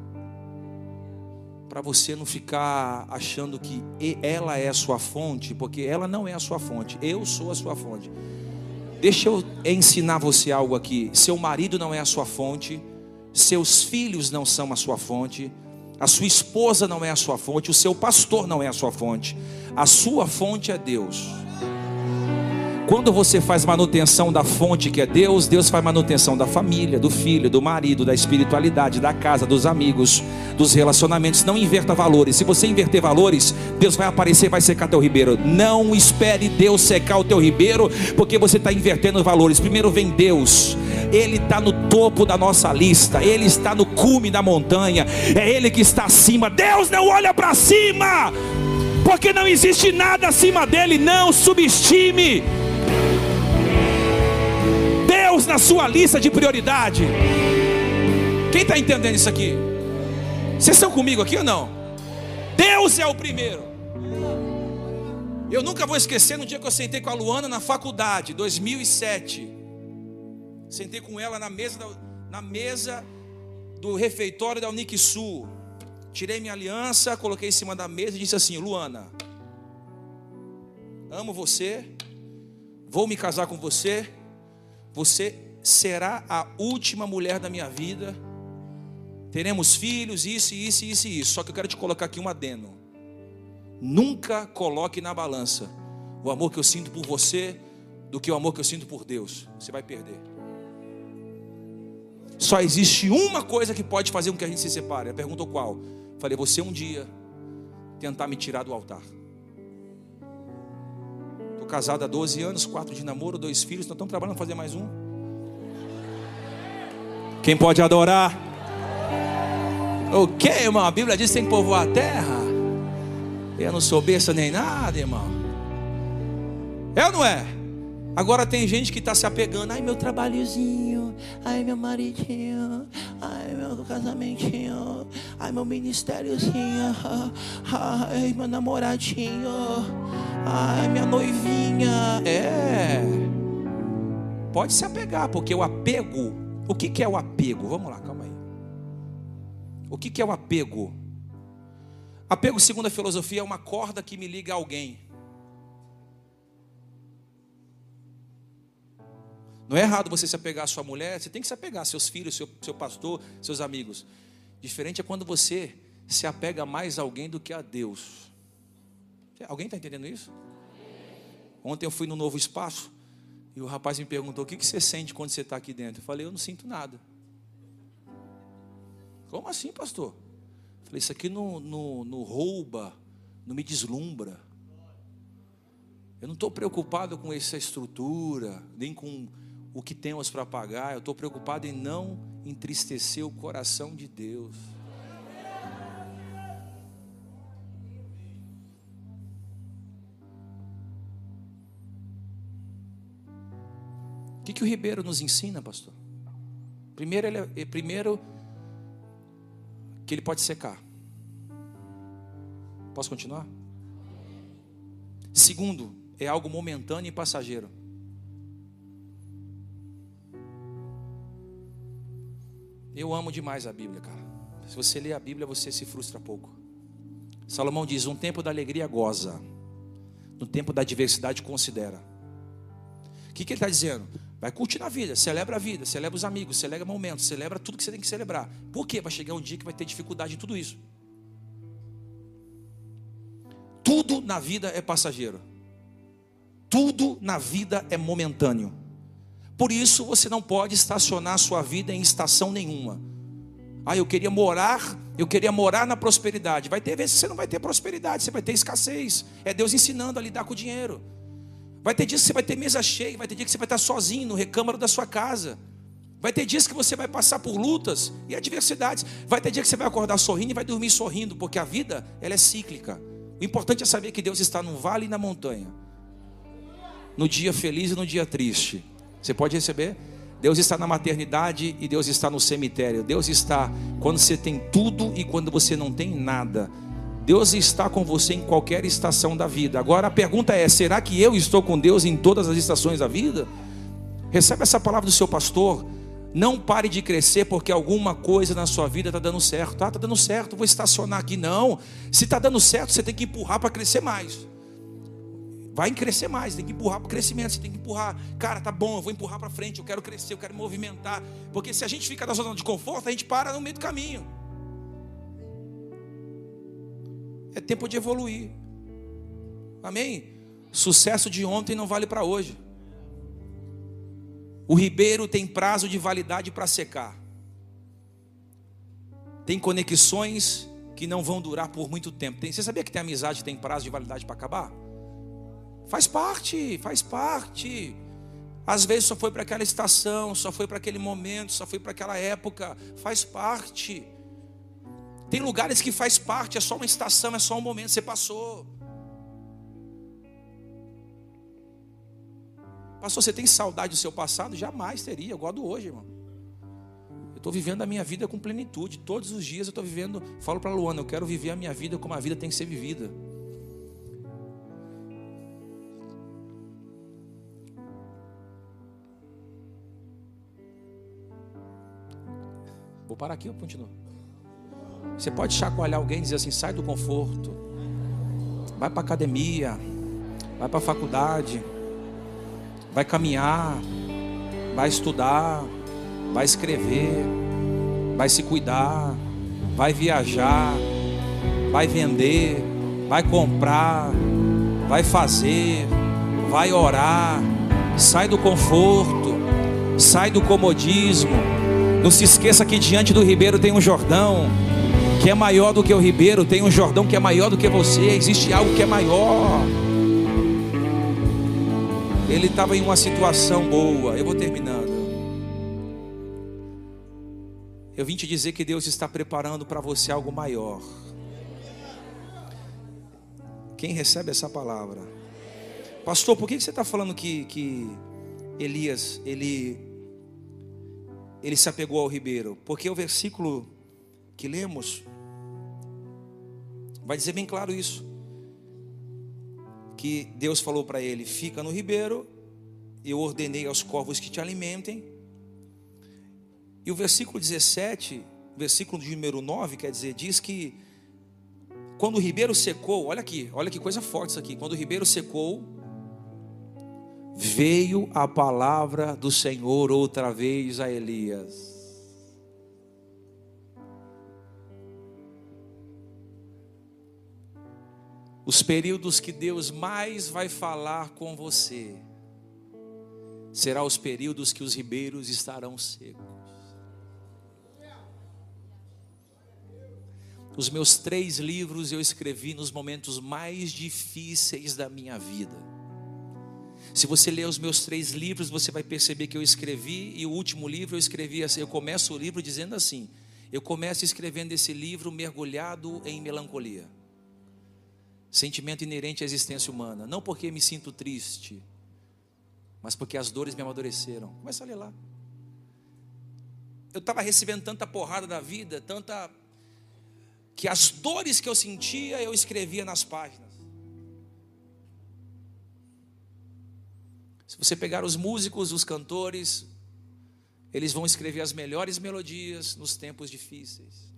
para você não ficar achando que ela é a sua fonte, porque ela não é a sua fonte, eu sou a sua fonte. Deixa eu ensinar você algo aqui: seu marido não é a sua fonte, seus filhos não são a sua fonte, a sua esposa não é a sua fonte, o seu pastor não é a sua fonte, a sua fonte é Deus. Quando você faz manutenção da fonte que é Deus, Deus faz manutenção da família, do filho, do marido, da espiritualidade, da casa, dos amigos, dos relacionamentos. Não inverta valores. Se você inverter valores, Deus vai aparecer vai secar teu ribeiro. Não espere Deus secar o teu ribeiro, porque você está invertendo valores. Primeiro vem Deus, Ele está no topo da nossa lista, Ele está no cume da montanha, é Ele que está acima. Deus não olha para cima, porque não existe nada acima dele. Não subestime. Na sua lista de prioridade. Quem está entendendo isso aqui? Vocês estão comigo aqui ou não? Deus é o primeiro. Eu nunca vou esquecer no dia que eu sentei com a Luana na faculdade, 2007. Sentei com ela na mesa, da, na mesa do refeitório da Uniquisul. Tirei minha aliança, coloquei em cima da mesa e disse assim: Luana, amo você, vou me casar com você você será a última mulher da minha vida. Teremos filhos, isso, isso, isso isso. Só que eu quero te colocar aqui um adeno. Nunca coloque na balança o amor que eu sinto por você do que o amor que eu sinto por Deus. Você vai perder. Só existe uma coisa que pode fazer com que a gente se separe. Ela perguntou qual? Falei, você um dia tentar me tirar do altar casado há 12 anos, quatro de namoro, dois filhos, nós estamos trabalhando para fazer mais um. Quem pode adorar? O que, irmão? A Bíblia diz que tem que povoar a terra. Eu não sou besta nem nada, irmão. É ou não é? Agora tem gente que está se apegando. Ai, meu trabalhozinho. Ai, meu maridinho. Ai, meu casamentinho. Ai, meu ministériozinho. Ai, meu namoradinho. Ai, minha noivinha. Pode se apegar, porque o apego. O que, que é o apego? Vamos lá, calma aí. O que, que é o apego? Apego, segundo a filosofia, é uma corda que me liga a alguém. Não é errado você se apegar à sua mulher, você tem que se apegar a seus filhos, seu, seu pastor, seus amigos. Diferente é quando você se apega mais a alguém do que a Deus. Alguém está entendendo isso? Ontem eu fui no novo espaço e o rapaz me perguntou: o que, que você sente quando você está aqui dentro? Eu falei: eu não sinto nada. Como assim, pastor? Eu falei: isso aqui não, não, não rouba, não me deslumbra. Eu não estou preocupado com essa estrutura, nem com o que temos para pagar. Eu estou preocupado em não entristecer o coração de Deus. O que, que o Ribeiro nos ensina, pastor? Primeiro, ele é, primeiro, que ele pode secar. Posso continuar? Segundo, é algo momentâneo e passageiro. Eu amo demais a Bíblia, cara. Se você lê a Bíblia, você se frustra pouco. Salomão diz: Um tempo da alegria goza, no tempo da adversidade considera. O que, que ele está dizendo? Vai curtir na vida, celebra a vida, celebra os amigos, celebra momentos, celebra tudo que você tem que celebrar. Por quê? Vai chegar um dia que vai ter dificuldade em tudo isso. Tudo na vida é passageiro. Tudo na vida é momentâneo. Por isso você não pode estacionar sua vida em estação nenhuma. Ah, eu queria morar, eu queria morar na prosperidade. Vai ter vezes que você não vai ter prosperidade, você vai ter escassez. É Deus ensinando a lidar com o dinheiro. Vai ter dias que você vai ter mesa cheia, vai ter dias que você vai estar sozinho no recâmaro da sua casa. Vai ter dias que você vai passar por lutas e adversidades. Vai ter dias que você vai acordar sorrindo e vai dormir sorrindo, porque a vida ela é cíclica. O importante é saber que Deus está no vale e na montanha. No dia feliz e no dia triste. Você pode receber? Deus está na maternidade e Deus está no cemitério. Deus está quando você tem tudo e quando você não tem nada. Deus está com você em qualquer estação da vida. Agora a pergunta é: será que eu estou com Deus em todas as estações da vida? Recebe essa palavra do seu pastor. Não pare de crescer porque alguma coisa na sua vida está dando certo. Ah, está dando certo, vou estacionar aqui. Não. Se está dando certo, você tem que empurrar para crescer mais. Vai crescer mais, tem que empurrar para o crescimento, você tem que empurrar. Cara, tá bom, eu vou empurrar para frente, eu quero crescer, eu quero movimentar. Porque se a gente fica na zona de conforto, a gente para no meio do caminho. É tempo de evoluir. Amém? Sucesso de ontem não vale para hoje. O ribeiro tem prazo de validade para secar. Tem conexões que não vão durar por muito tempo. Tem, você sabia que tem amizade que tem prazo de validade para acabar? Faz parte, faz parte. Às vezes só foi para aquela estação, só foi para aquele momento, só foi para aquela época. Faz parte. Tem lugares que faz parte, é só uma estação, é só um momento, você passou. Pastor, você tem saudade do seu passado? Jamais teria, eu gosto do hoje, irmão. Eu estou vivendo a minha vida com plenitude. Todos os dias eu estou vivendo. Falo para Luana, eu quero viver a minha vida como a vida tem que ser vivida. Vou parar aqui ou continuo? Você pode chacoalhar alguém e dizer assim: sai do conforto, vai para academia, vai para a faculdade, vai caminhar, vai estudar, vai escrever, vai se cuidar, vai viajar, vai vender, vai comprar, vai fazer, vai orar. Sai do conforto, sai do comodismo. Não se esqueça que diante do ribeiro tem um Jordão que é maior do que o ribeiro, tem um Jordão que é maior do que você, existe algo que é maior. Ele estava em uma situação boa, eu vou terminando. Eu vim te dizer que Deus está preparando para você algo maior. Quem recebe essa palavra? Pastor, por que você está falando que, que Elias, ele, ele se apegou ao ribeiro? Porque o versículo que lemos Vai dizer bem claro isso. Que Deus falou para ele: fica no ribeiro, eu ordenei aos corvos que te alimentem. E o versículo 17 versículo de número 9, quer dizer, diz que quando o ribeiro secou, olha aqui, olha que coisa forte isso aqui. Quando o ribeiro secou, veio a palavra do Senhor outra vez a Elias. Os períodos que Deus mais vai falar com você serão os períodos que os ribeiros estarão secos. Os meus três livros eu escrevi nos momentos mais difíceis da minha vida. Se você ler os meus três livros, você vai perceber que eu escrevi, e o último livro eu escrevi assim: eu começo o livro dizendo assim. Eu começo escrevendo esse livro mergulhado em melancolia. Sentimento inerente à existência humana. Não porque me sinto triste, mas porque as dores me amadureceram. Começa a ler lá. Eu estava recebendo tanta porrada da vida, tanta. que as dores que eu sentia eu escrevia nas páginas. Se você pegar os músicos, os cantores, eles vão escrever as melhores melodias nos tempos difíceis.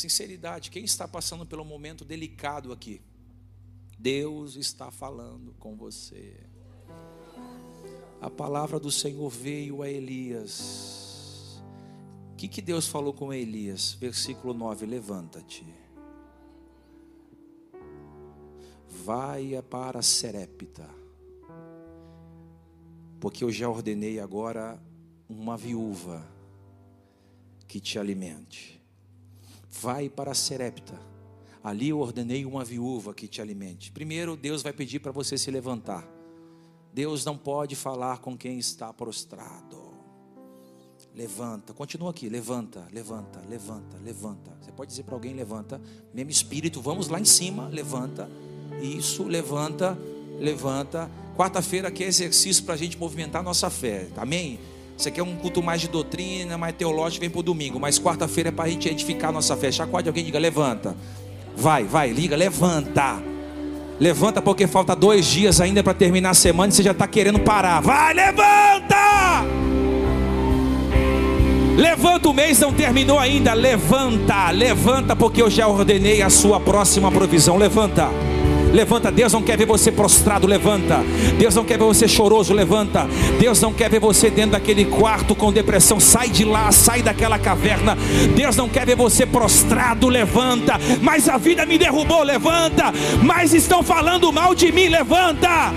Sinceridade, quem está passando pelo momento delicado aqui? Deus está falando com você. A palavra do Senhor veio a Elias. O que, que Deus falou com Elias? Versículo 9: Levanta-te, vai para Serepta, porque eu já ordenei agora uma viúva que te alimente. Vai para Serepta. Ali eu ordenei uma viúva que te alimente. Primeiro, Deus vai pedir para você se levantar. Deus não pode falar com quem está prostrado. Levanta, continua aqui, levanta, levanta, levanta, levanta. Você pode dizer para alguém: levanta, mesmo espírito, vamos lá em cima, levanta. Isso, levanta, levanta. Quarta-feira aqui é exercício para a gente movimentar a nossa fé, amém? Isso aqui é um culto mais de doutrina, mais teológico, vem para o domingo. Mas quarta-feira é para a gente edificar a nossa fé. Chacode alguém diga, levanta. Vai, vai, liga, levanta. Levanta porque falta dois dias ainda para terminar a semana e você já está querendo parar. Vai, levanta! Levanta o mês, não terminou ainda. Levanta, levanta, porque eu já ordenei a sua próxima provisão. Levanta. Levanta, Deus não quer ver você prostrado, levanta. Deus não quer ver você choroso, levanta. Deus não quer ver você dentro daquele quarto com depressão, sai de lá, sai daquela caverna. Deus não quer ver você prostrado, levanta. Mas a vida me derrubou, levanta. Mas estão falando mal de mim, levanta.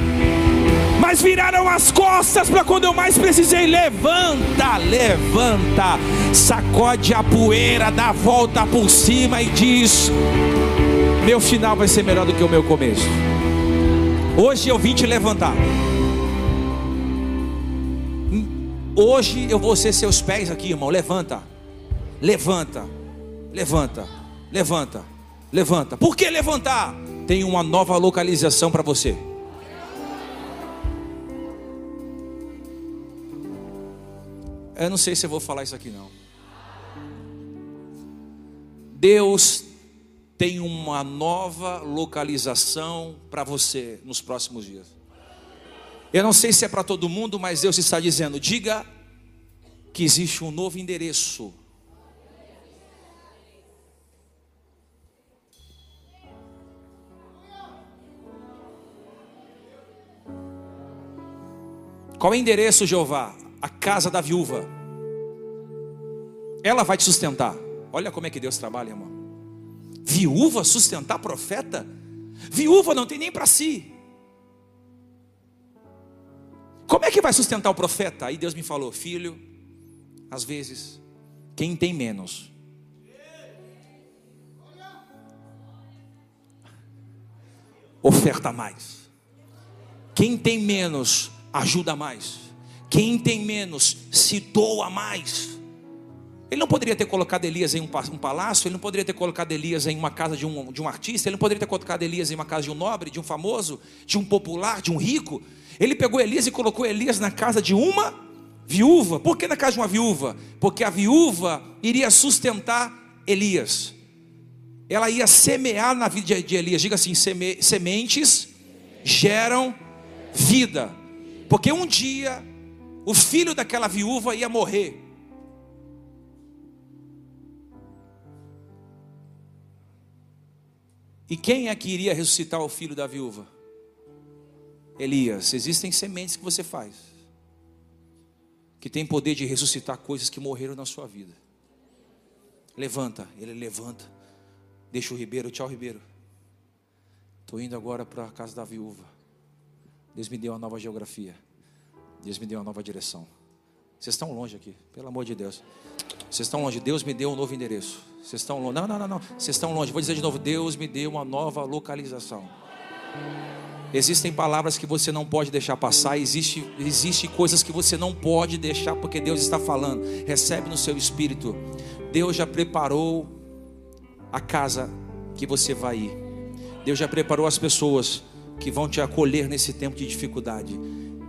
Mas viraram as costas para quando eu mais precisei. Levanta, levanta, sacode a poeira, dá a volta por cima e diz: meu final vai ser melhor do que o meu começo. Hoje eu vim te levantar. Hoje eu vou ser seus pés aqui, irmão. Levanta, levanta, levanta, levanta, levanta. Por que levantar? Tem uma nova localização para você. Eu não sei se eu vou falar isso aqui não. Deus tem uma nova localização para você nos próximos dias. Eu não sei se é para todo mundo, mas Deus está dizendo: diga que existe um novo endereço. Qual é o endereço, Jeová? A casa da viúva. Ela vai te sustentar. Olha como é que Deus trabalha, irmão. Viúva sustentar profeta? Viúva não tem nem para si. Como é que vai sustentar o profeta? Aí Deus me falou, filho, às vezes, quem tem menos, oferta mais. Quem tem menos, ajuda mais. Quem tem menos, se doa mais. Ele não poderia ter colocado Elias em um, palácio, ele não poderia ter colocado Elias em uma casa de um, de um artista, ele não poderia ter colocado Elias em uma casa de um nobre, de um famoso, de um popular, de um rico. Ele pegou Elias e colocou Elias na casa de uma viúva. Por que na casa de uma viúva? Porque a viúva iria sustentar Elias. Ela ia semear na vida de Elias. Diga assim: seme, sementes geram vida. Porque um dia o filho daquela viúva ia morrer. E quem é que iria ressuscitar o filho da viúva? Elias. Existem sementes que você faz que tem poder de ressuscitar coisas que morreram na sua vida. Levanta, ele levanta. Deixa o Ribeiro, tchau Ribeiro. Estou indo agora para a casa da viúva. Deus me deu uma nova geografia. Deus me deu uma nova direção. Vocês estão longe aqui, pelo amor de Deus. Vocês estão longe. Deus me deu um novo endereço. Vocês estão longe. Não, não, não, não. Vocês estão longe. Vou dizer de novo. Deus me deu uma nova localização. Existem palavras que você não pode deixar passar. Existe, existe coisas que você não pode deixar porque Deus está falando. Recebe no seu espírito. Deus já preparou a casa que você vai ir. Deus já preparou as pessoas que vão te acolher nesse tempo de dificuldade.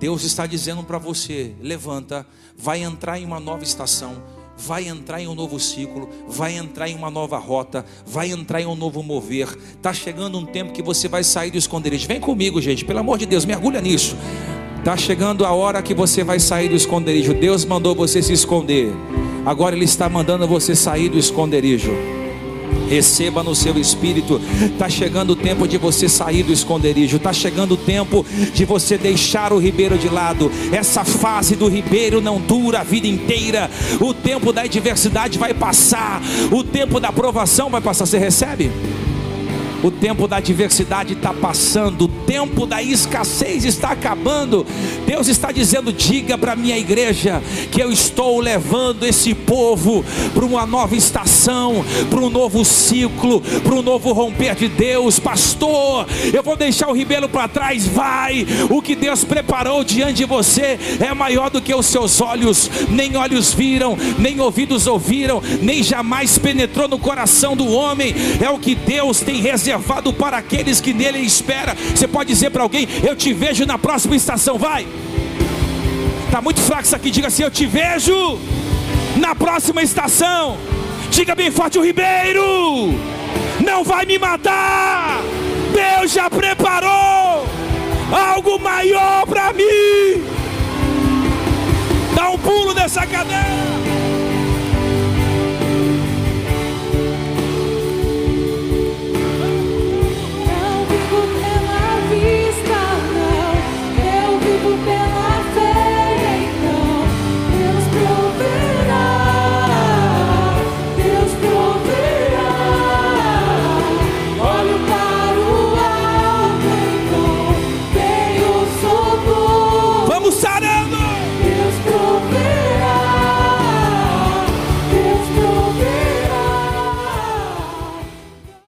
Deus está dizendo para você: levanta, vai entrar em uma nova estação vai entrar em um novo ciclo, vai entrar em uma nova rota, vai entrar em um novo mover. Está chegando um tempo que você vai sair do esconderijo. Vem comigo, gente, pelo amor de Deus, mergulha nisso. Está chegando a hora que você vai sair do esconderijo. Deus mandou você se esconder. Agora Ele está mandando você sair do esconderijo. Receba no seu espírito. Está chegando o tempo de você sair do esconderijo. Está chegando o tempo de você deixar o ribeiro de lado. Essa fase do ribeiro não dura a vida inteira. O tempo da adversidade vai passar. O tempo da aprovação vai passar. Você recebe? O tempo da adversidade está passando, o tempo da escassez está acabando. Deus está dizendo: diga para a minha igreja que eu estou levando esse povo para uma nova estação, para um novo ciclo, para um novo romper de Deus. Pastor, eu vou deixar o ribeiro para trás, vai. O que Deus preparou diante de você é maior do que os seus olhos, nem olhos viram, nem ouvidos ouviram, nem jamais penetrou no coração do homem. É o que Deus tem reservado reservado para aqueles que nele espera. Você pode dizer para alguém: Eu te vejo na próxima estação, vai. Está muito fraco isso aqui, diga assim: Eu te vejo na próxima estação. Diga bem forte: O Ribeiro não vai me matar. Deus já preparou algo maior para mim. Dá um pulo nessa cadeira.